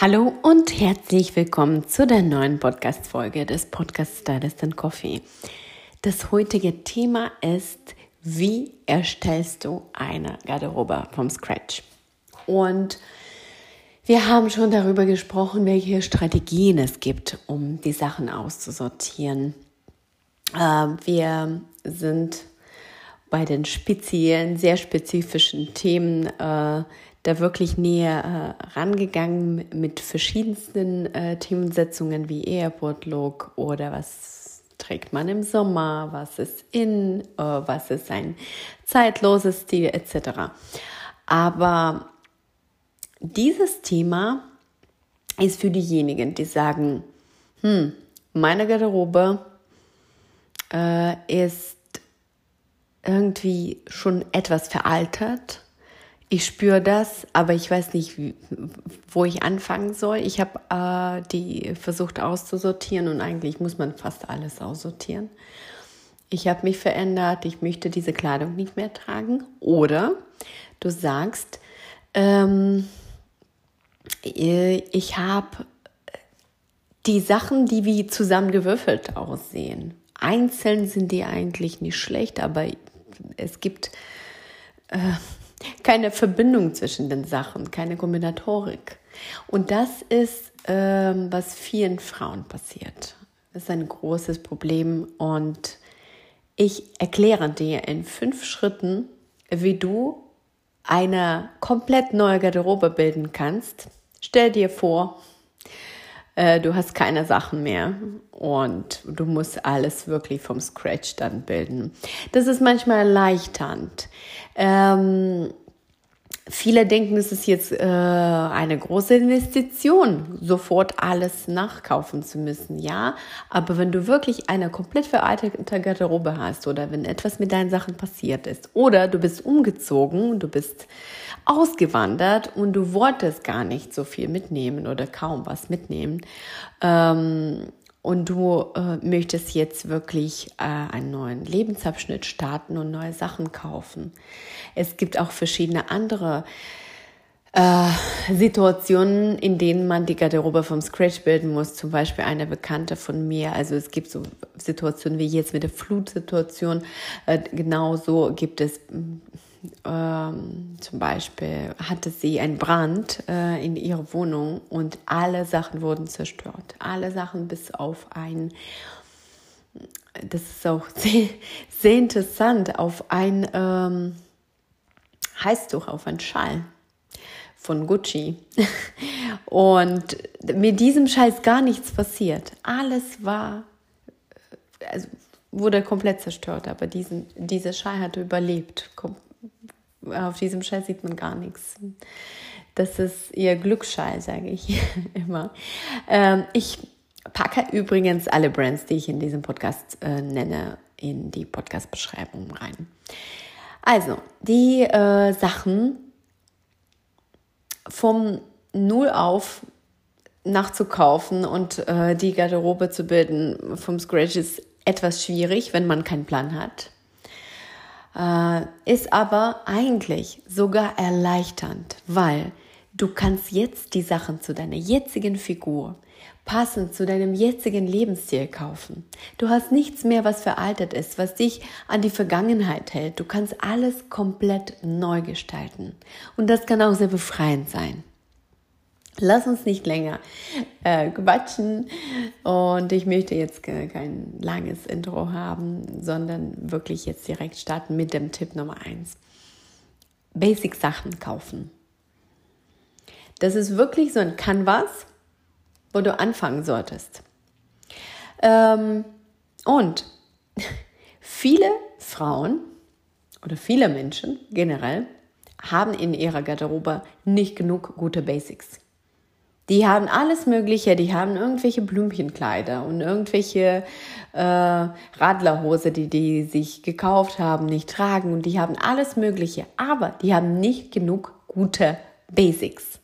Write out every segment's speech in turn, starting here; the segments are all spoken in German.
Hallo und herzlich willkommen zu der neuen Podcast-Folge des Podcast Stylist and Coffee. Das heutige Thema ist, wie erstellst du eine Garderobe vom Scratch? Und wir haben schon darüber gesprochen, welche Strategien es gibt, um die Sachen auszusortieren. Ähm, wir sind bei den speziellen, sehr spezifischen Themen äh, da wirklich näher äh, rangegangen mit verschiedensten äh, Themensetzungen wie Airport Look oder was trägt man im Sommer, was ist in, äh, was ist ein zeitloses Stil etc. Aber dieses Thema ist für diejenigen, die sagen, hm, meine Garderobe äh, ist irgendwie schon etwas veraltert ich spüre das, aber ich weiß nicht, wo ich anfangen soll. Ich habe äh, die versucht auszusortieren und eigentlich muss man fast alles aussortieren. Ich habe mich verändert, ich möchte diese Kleidung nicht mehr tragen. Oder du sagst, ähm, ich habe die Sachen, die wie zusammengewürfelt aussehen. Einzeln sind die eigentlich nicht schlecht, aber es gibt äh, keine Verbindung zwischen den Sachen, keine Kombinatorik. Und das ist, ähm, was vielen Frauen passiert. Das ist ein großes Problem und ich erkläre dir in fünf Schritten, wie du eine komplett neue Garderobe bilden kannst. Stell dir vor, äh, du hast keine Sachen mehr und du musst alles wirklich vom Scratch dann bilden. Das ist manchmal erleichternd. Ähm, Viele denken, es ist jetzt äh, eine große Investition, sofort alles nachkaufen zu müssen. Ja, aber wenn du wirklich eine komplett veraltete Garderobe hast oder wenn etwas mit deinen Sachen passiert ist oder du bist umgezogen, du bist ausgewandert und du wolltest gar nicht so viel mitnehmen oder kaum was mitnehmen, ähm, und du äh, möchtest jetzt wirklich äh, einen neuen Lebensabschnitt starten und neue Sachen kaufen. Es gibt auch verschiedene andere äh, Situationen, in denen man die Garderobe vom Scratch bilden muss. Zum Beispiel eine Bekannte von mir. Also es gibt so Situationen wie jetzt mit der Flutsituation. Äh, genauso gibt es ähm, zum Beispiel hatte sie einen Brand äh, in ihrer Wohnung und alle Sachen wurden zerstört. Alle Sachen bis auf ein, das ist auch sehr, sehr interessant, auf ein ähm, Heißtuch, auf ein Schal von Gucci. Und mit diesem Schal ist gar nichts passiert. Alles war, also wurde komplett zerstört, aber diesen, dieser Schal hat überlebt, auf diesem Schall sieht man gar nichts. Das ist ihr Glücksschall, sage ich immer. Ähm, ich packe übrigens alle Brands, die ich in diesem Podcast äh, nenne, in die Podcast-Beschreibung rein. Also, die äh, Sachen vom Null auf nachzukaufen und äh, die Garderobe zu bilden vom Scratch ist etwas schwierig, wenn man keinen Plan hat ist aber eigentlich sogar erleichternd, weil du kannst jetzt die Sachen zu deiner jetzigen Figur passend zu deinem jetzigen Lebensstil kaufen. Du hast nichts mehr, was veraltet ist, was dich an die Vergangenheit hält. Du kannst alles komplett neu gestalten. Und das kann auch sehr befreiend sein. Lass uns nicht länger äh, quatschen und ich möchte jetzt kein langes Intro haben, sondern wirklich jetzt direkt starten mit dem Tipp Nummer 1. Basic Sachen kaufen. Das ist wirklich so ein Canvas, wo du anfangen solltest. Ähm, und viele Frauen oder viele Menschen generell haben in ihrer Garderobe nicht genug gute Basics. Die haben alles Mögliche, die haben irgendwelche Blümchenkleider und irgendwelche äh, Radlerhose, die die sich gekauft haben, nicht tragen und die haben alles Mögliche, aber die haben nicht genug gute Basics.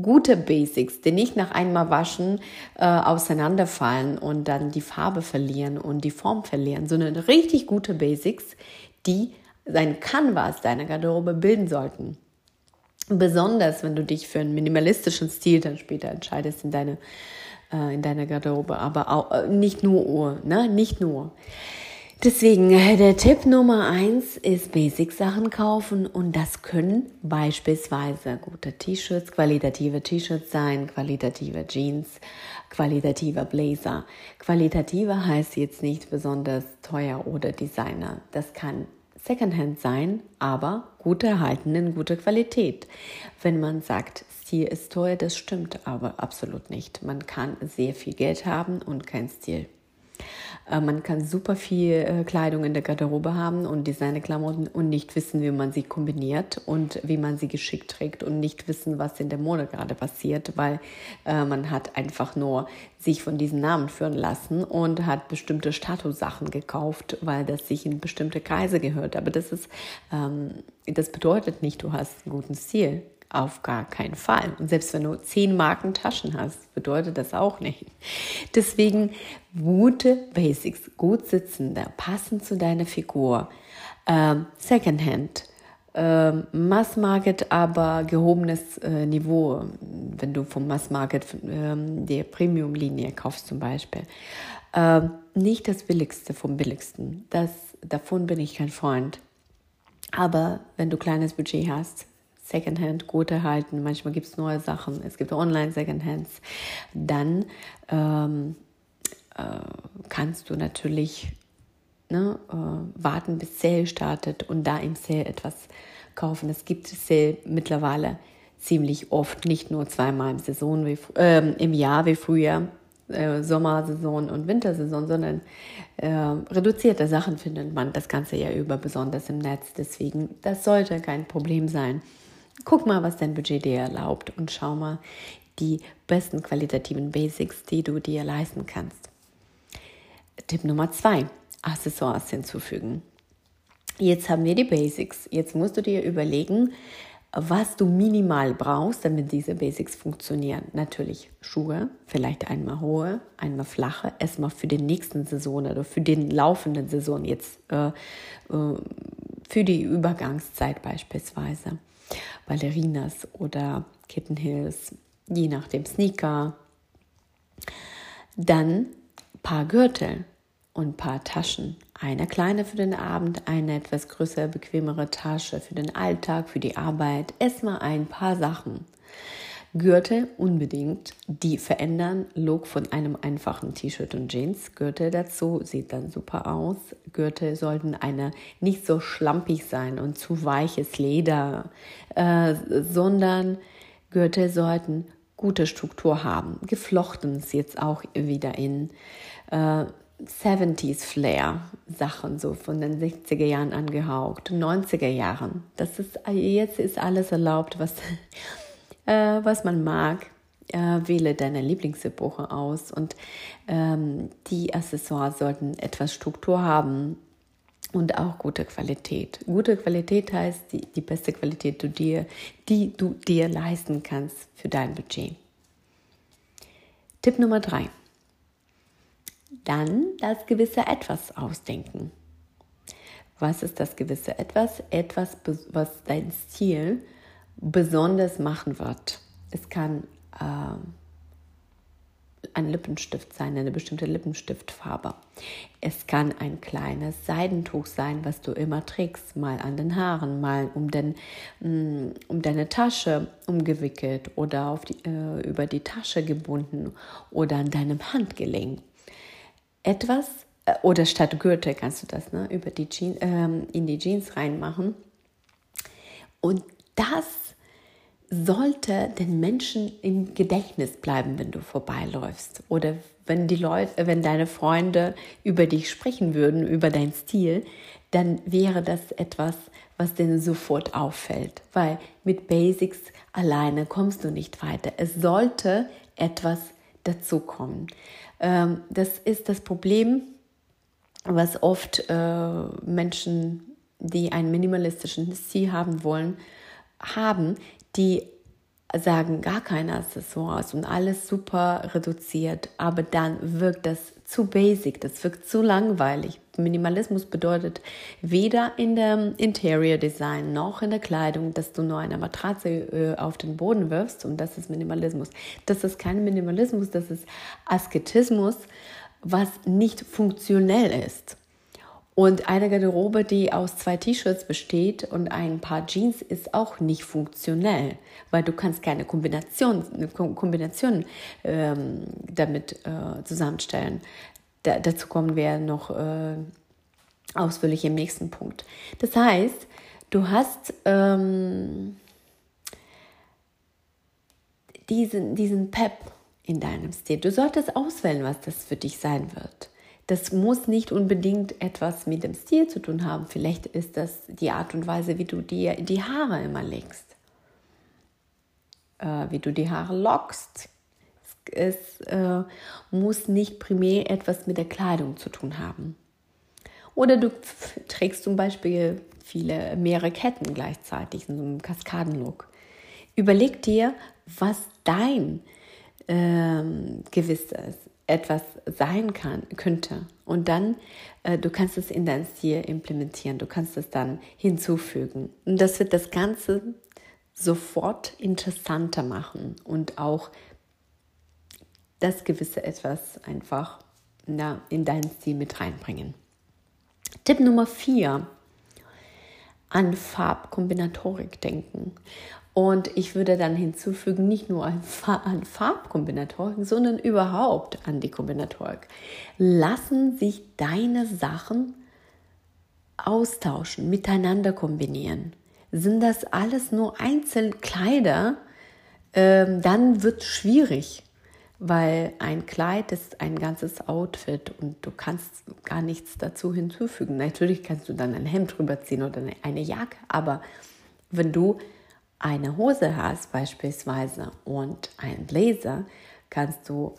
Gute Basics, die nicht nach einmal waschen äh, auseinanderfallen und dann die Farbe verlieren und die Form verlieren, sondern richtig gute Basics, die sein Canvas deiner Garderobe bilden sollten. Besonders wenn du dich für einen minimalistischen Stil dann später entscheidest in deine äh, in deiner Garderobe, aber auch äh, nicht nur Uhr, ne? Nicht nur. Deswegen, äh, der Tipp Nummer eins ist Basic-Sachen kaufen und das können beispielsweise gute T-Shirts, qualitative T-Shirts sein, qualitative Jeans, qualitativer Blazer. Qualitativer heißt jetzt nicht besonders teuer oder Designer. Das kann Secondhand sein, aber gut erhalten in guter Qualität. Wenn man sagt, Stil ist teuer, das stimmt aber absolut nicht. Man kann sehr viel Geld haben und kein Stil. Äh, man kann super viel äh, Kleidung in der Garderobe haben und Designerklamotten und nicht wissen, wie man sie kombiniert und wie man sie geschickt trägt und nicht wissen, was in der Mode gerade passiert, weil äh, man hat einfach nur sich von diesen Namen führen lassen und hat bestimmte Statussachen gekauft, weil das sich in bestimmte Kreise gehört. Aber das ist, ähm, das bedeutet nicht, du hast einen guten Stil. Auf gar keinen Fall. Und selbst wenn du zehn Marken Taschen hast, bedeutet das auch nicht. Deswegen gute Basics, gut sitzende, passend zu deiner Figur, ähm, Secondhand, ähm, Mass Market, aber gehobenes äh, Niveau, wenn du vom Mass Market ähm, die Premium-Linie kaufst zum Beispiel. Ähm, nicht das Billigste vom Billigsten. Das, davon bin ich kein Freund. Aber wenn du kleines Budget hast, Secondhand gut erhalten. Manchmal gibt es neue Sachen. Es gibt Online-Secondhands. Dann ähm, äh, kannst du natürlich ne, äh, warten, bis Sale startet und da im Sale etwas kaufen. Es gibt Sale mittlerweile ziemlich oft, nicht nur zweimal im, Saison wie, äh, im Jahr wie früher, äh, Sommersaison und Wintersaison, sondern äh, reduzierte Sachen findet man das ganze Jahr über, besonders im Netz. Deswegen, das sollte kein Problem sein. Guck mal, was dein Budget dir erlaubt und schau mal die besten qualitativen Basics, die du dir leisten kannst. Tipp Nummer zwei, Accessoires hinzufügen. Jetzt haben wir die Basics. Jetzt musst du dir überlegen, was du minimal brauchst, damit diese Basics funktionieren. Natürlich Schuhe, vielleicht einmal hohe, einmal flache, erstmal für den nächsten Saison oder für den laufenden Saison jetzt, äh, äh, für die Übergangszeit beispielsweise. Ballerinas oder Kitten Heels, je nachdem Sneaker. Dann paar Gürtel und paar Taschen. Eine kleine für den Abend, eine etwas größere, bequemere Tasche für den Alltag, für die Arbeit. Erstmal ein paar Sachen. Gürtel unbedingt. Die verändern Look von einem einfachen T-Shirt und Jeans. Gürtel dazu sieht dann super aus. Gürtel sollten eine nicht so schlampig sein und zu weiches Leder, äh, sondern Gürtel sollten gute Struktur haben. Geflochten ist jetzt auch wieder in. Äh, 70s Flair Sachen so von den 60er Jahren angehaucht, 90er Jahren. Das ist jetzt ist alles erlaubt, was äh, was man mag. Äh, wähle deine Lieblingsepoche aus und ähm, die Accessoires sollten etwas Struktur haben und auch gute Qualität. Gute Qualität heißt die, die beste Qualität, du dir, die du dir leisten kannst für dein Budget. Tipp Nummer drei. Dann das gewisse Etwas ausdenken. Was ist das gewisse Etwas? Etwas, was dein Stil besonders machen wird. Es kann äh, ein Lippenstift sein, eine bestimmte Lippenstiftfarbe. Es kann ein kleines Seidentuch sein, was du immer trägst, mal an den Haaren, mal um, den, mm, um deine Tasche umgewickelt oder auf die, äh, über die Tasche gebunden oder an deinem Handgelenk. Etwas, äh, oder statt Gürtel kannst du das ne, über die Jeans, äh, in die Jeans reinmachen. Und das sollte den Menschen im Gedächtnis bleiben, wenn du vorbeiläufst oder wenn die Leute, wenn deine Freunde über dich sprechen würden, über deinen Stil, dann wäre das etwas, was denen sofort auffällt, weil mit Basics alleine kommst du nicht weiter. Es sollte etwas dazukommen. Ähm, das ist das Problem, was oft äh, Menschen, die einen minimalistischen Stil haben wollen, haben, die sagen gar keine Accessoires und alles super reduziert, aber dann wirkt das zu basic, das wirkt zu langweilig. Minimalismus bedeutet weder in dem Interior Design noch in der Kleidung, dass du nur eine Matratze äh, auf den Boden wirfst und das ist Minimalismus. Das ist kein Minimalismus, das ist Asketismus, was nicht funktionell ist. Und eine Garderobe, die aus zwei T-Shirts besteht und ein paar Jeans, ist auch nicht funktionell, weil du kannst keine Kombination, eine Kombination ähm, damit äh, zusammenstellen. Da, dazu kommen wir noch äh, ausführlich im nächsten Punkt. Das heißt, du hast ähm, diesen, diesen Pep in deinem Stil. Du solltest auswählen, was das für dich sein wird. Das muss nicht unbedingt etwas mit dem Stil zu tun haben. Vielleicht ist das die Art und Weise, wie du dir die Haare immer legst, äh, wie du die Haare lockst. Es, es äh, muss nicht primär etwas mit der Kleidung zu tun haben. Oder du trägst zum Beispiel viele, mehrere Ketten gleichzeitig in so einem Kaskadenlook. Überleg dir, was dein ähm, gewisses etwas sein kann, könnte. Und dann, äh, du kannst es in dein Stil implementieren, du kannst es dann hinzufügen. Und das wird das Ganze sofort interessanter machen und auch das gewisse etwas einfach na, in deinen Stil mit reinbringen. Tipp Nummer vier, an Farbkombinatorik denken. Und ich würde dann hinzufügen, nicht nur an, Farbkombinatorik, sondern überhaupt an die Kombinatorik. Lassen sich deine Sachen austauschen, miteinander kombinieren. Sind das alles nur Einzelkleider, ähm, dann wird es schwierig, weil ein Kleid ist ein ganzes Outfit und du kannst gar nichts dazu hinzufügen. Natürlich kannst du dann ein Hemd drüber ziehen oder eine Jacke, aber wenn du eine Hose hast beispielsweise und einen Blazer, kannst du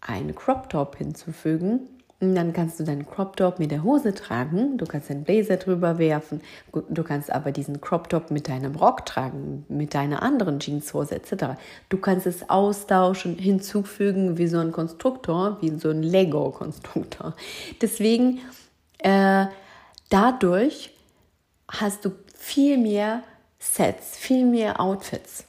einen Crop Top hinzufügen. Und dann kannst du deinen Crop Top mit der Hose tragen. Du kannst einen Blazer drüber werfen. Du kannst aber diesen Crop Top mit deinem Rock tragen, mit deiner anderen Jeanshose etc. Du kannst es austauschen, hinzufügen wie so ein Konstruktor, wie so ein Lego-Konstruktor. Deswegen, äh, dadurch hast du viel mehr Sets, viel mehr Outfits.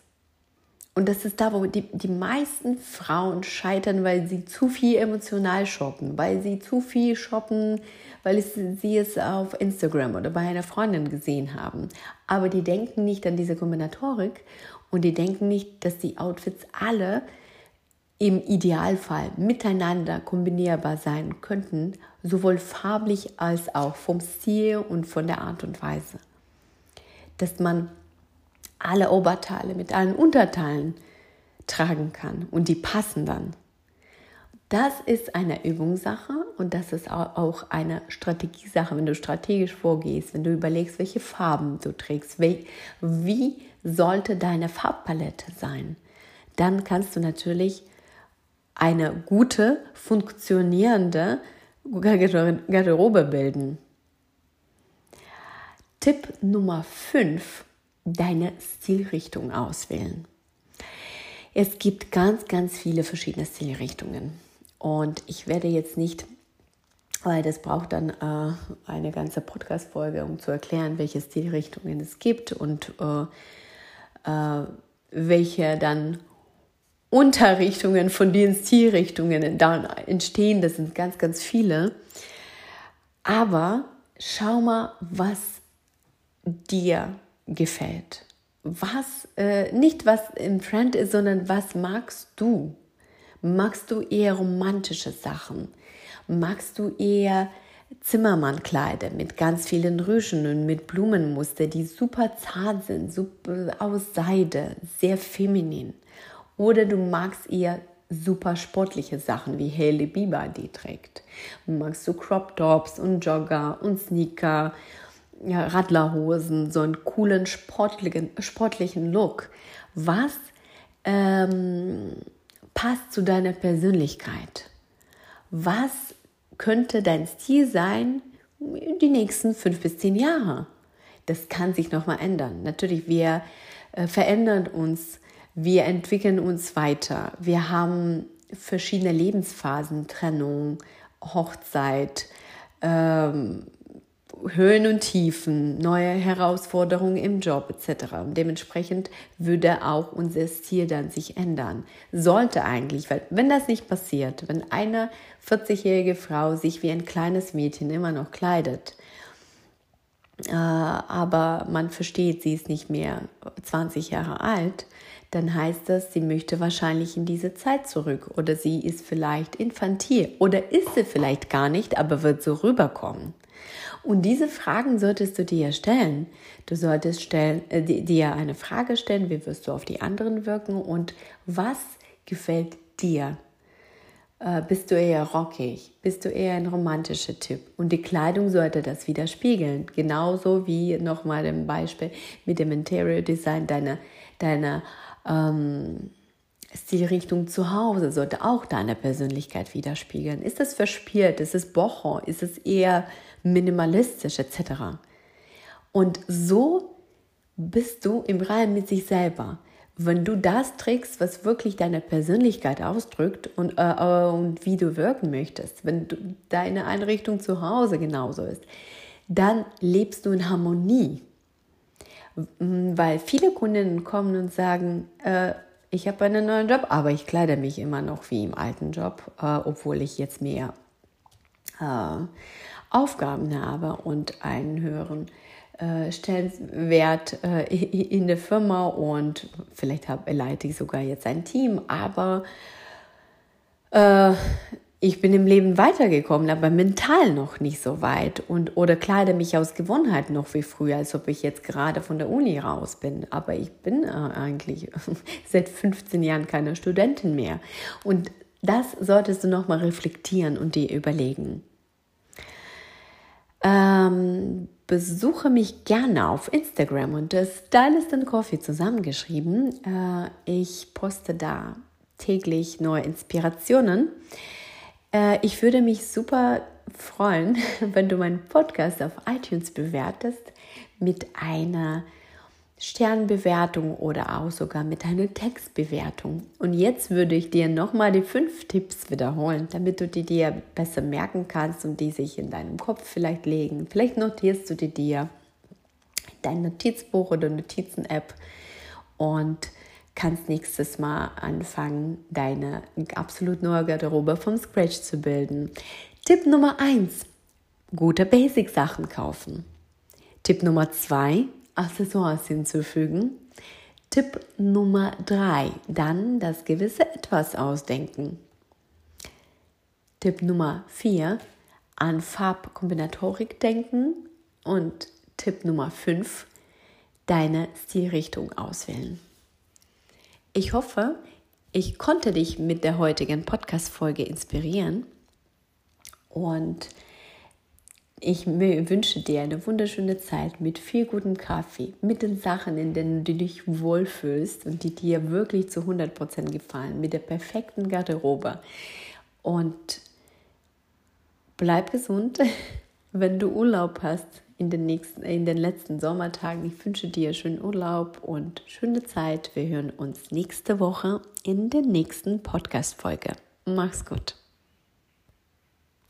Und das ist da, wo die, die meisten Frauen scheitern, weil sie zu viel emotional shoppen, weil sie zu viel shoppen, weil es, sie es auf Instagram oder bei einer Freundin gesehen haben. Aber die denken nicht an diese Kombinatorik und die denken nicht, dass die Outfits alle im Idealfall miteinander kombinierbar sein könnten, sowohl farblich als auch vom Stil und von der Art und Weise. Dass man alle Oberteile mit allen Unterteilen tragen kann und die passen dann. Das ist eine Übungssache und das ist auch eine Strategiesache, wenn du strategisch vorgehst, wenn du überlegst, welche Farben du trägst, wie sollte deine Farbpalette sein, dann kannst du natürlich eine gute, funktionierende Garderobe bilden. Tipp Nummer 5 deine Stilrichtung auswählen. Es gibt ganz, ganz viele verschiedene Stilrichtungen. Und ich werde jetzt nicht, weil das braucht dann äh, eine ganze Podcast-Folge, um zu erklären, welche Stilrichtungen es gibt und äh, äh, welche dann Unterrichtungen von den Stilrichtungen dann entstehen. Das sind ganz, ganz viele. Aber schau mal, was dir gefällt. Was, äh, nicht was im Trend ist, sondern was magst du? Magst du eher romantische Sachen? Magst du eher Zimmermannkleider mit ganz vielen Rüschen und mit Blumenmuster, die super zart sind, super aus Seide, sehr feminin? Oder du magst eher super sportliche Sachen wie Hailey Bieber die trägt? Magst du Crop Tops und Jogger und Sneaker, ja, Radlerhosen, so einen coolen sportlichen, sportlichen Look? Was ähm, passt zu deiner Persönlichkeit? Was könnte dein Stil sein die nächsten fünf bis zehn Jahre? Das kann sich nochmal ändern. Natürlich, wir äh, verändern uns wir entwickeln uns weiter. Wir haben verschiedene Lebensphasen, Trennung, Hochzeit, ähm, Höhen und Tiefen, neue Herausforderungen im Job etc. Und dementsprechend würde auch unser Stil dann sich ändern. Sollte eigentlich, weil wenn das nicht passiert, wenn eine 40-jährige Frau sich wie ein kleines Mädchen immer noch kleidet, äh, aber man versteht, sie ist nicht mehr 20 Jahre alt, dann heißt das, sie möchte wahrscheinlich in diese Zeit zurück oder sie ist vielleicht infantil oder ist sie vielleicht gar nicht, aber wird so rüberkommen. Und diese Fragen solltest du dir stellen. Du solltest stellen, äh, dir eine Frage stellen, wie wirst du auf die anderen wirken und was gefällt dir? Äh, bist du eher rockig? Bist du eher ein romantischer Typ? Und die Kleidung sollte das widerspiegeln. Genauso wie nochmal im Beispiel mit dem Interior Design deiner, deiner ähm, Stilrichtung zu Hause sollte auch deine Persönlichkeit widerspiegeln. Ist es verspielt? Ist es boho? Ist es eher minimalistisch etc.? Und so bist du im Reinen mit sich selber. Wenn du das trägst, was wirklich deine Persönlichkeit ausdrückt und, äh, äh und wie du wirken möchtest, wenn deine Einrichtung zu Hause genauso ist, dann lebst du in Harmonie weil viele Kundinnen kommen und sagen, äh, ich habe einen neuen Job, aber ich kleide mich immer noch wie im alten Job, äh, obwohl ich jetzt mehr äh, Aufgaben habe und einen höheren äh, Stellenwert äh, in der Firma und vielleicht hab, leite ich sogar jetzt ein Team, aber äh, ich bin im Leben weitergekommen, aber mental noch nicht so weit und oder kleide mich aus Gewohnheit noch wie früher, als ob ich jetzt gerade von der Uni raus bin. Aber ich bin äh, eigentlich seit 15 Jahren keine Studentin mehr. Und das solltest du noch mal reflektieren und dir überlegen. Ähm, besuche mich gerne auf Instagram das Stylist and Coffee zusammengeschrieben. Äh, ich poste da täglich neue Inspirationen. Äh, ich würde mich super freuen, wenn du meinen Podcast auf iTunes bewertest mit einer Sternbewertung oder auch sogar mit einer Textbewertung. Und jetzt würde ich dir nochmal die fünf Tipps wiederholen, damit du die dir besser merken kannst und die sich in deinem Kopf vielleicht legen. Vielleicht notierst du die dir in dein Notizbuch oder Notizen-App und kannst nächstes Mal anfangen, deine absolut neue Garderobe vom Scratch zu bilden. Tipp Nummer 1, gute Basic-Sachen kaufen. Tipp Nummer 2, Accessoires hinzufügen. Tipp Nummer 3, dann das gewisse Etwas ausdenken. Tipp Nummer 4, an Farbkombinatorik denken. Und Tipp Nummer 5, deine Stilrichtung auswählen. Ich hoffe, ich konnte dich mit der heutigen Podcast-Folge inspirieren und ich wünsche dir eine wunderschöne Zeit mit viel gutem Kaffee, mit den Sachen, in denen du dich wohlfühlst und die dir wirklich zu 100% gefallen, mit der perfekten Garderobe. Und bleib gesund, wenn du Urlaub hast in den, nächsten, in den letzten Sommertagen. Ich wünsche dir schönen Urlaub und schöne Zeit. Wir hören uns nächste Woche in der nächsten Podcast-Folge. Mach's gut.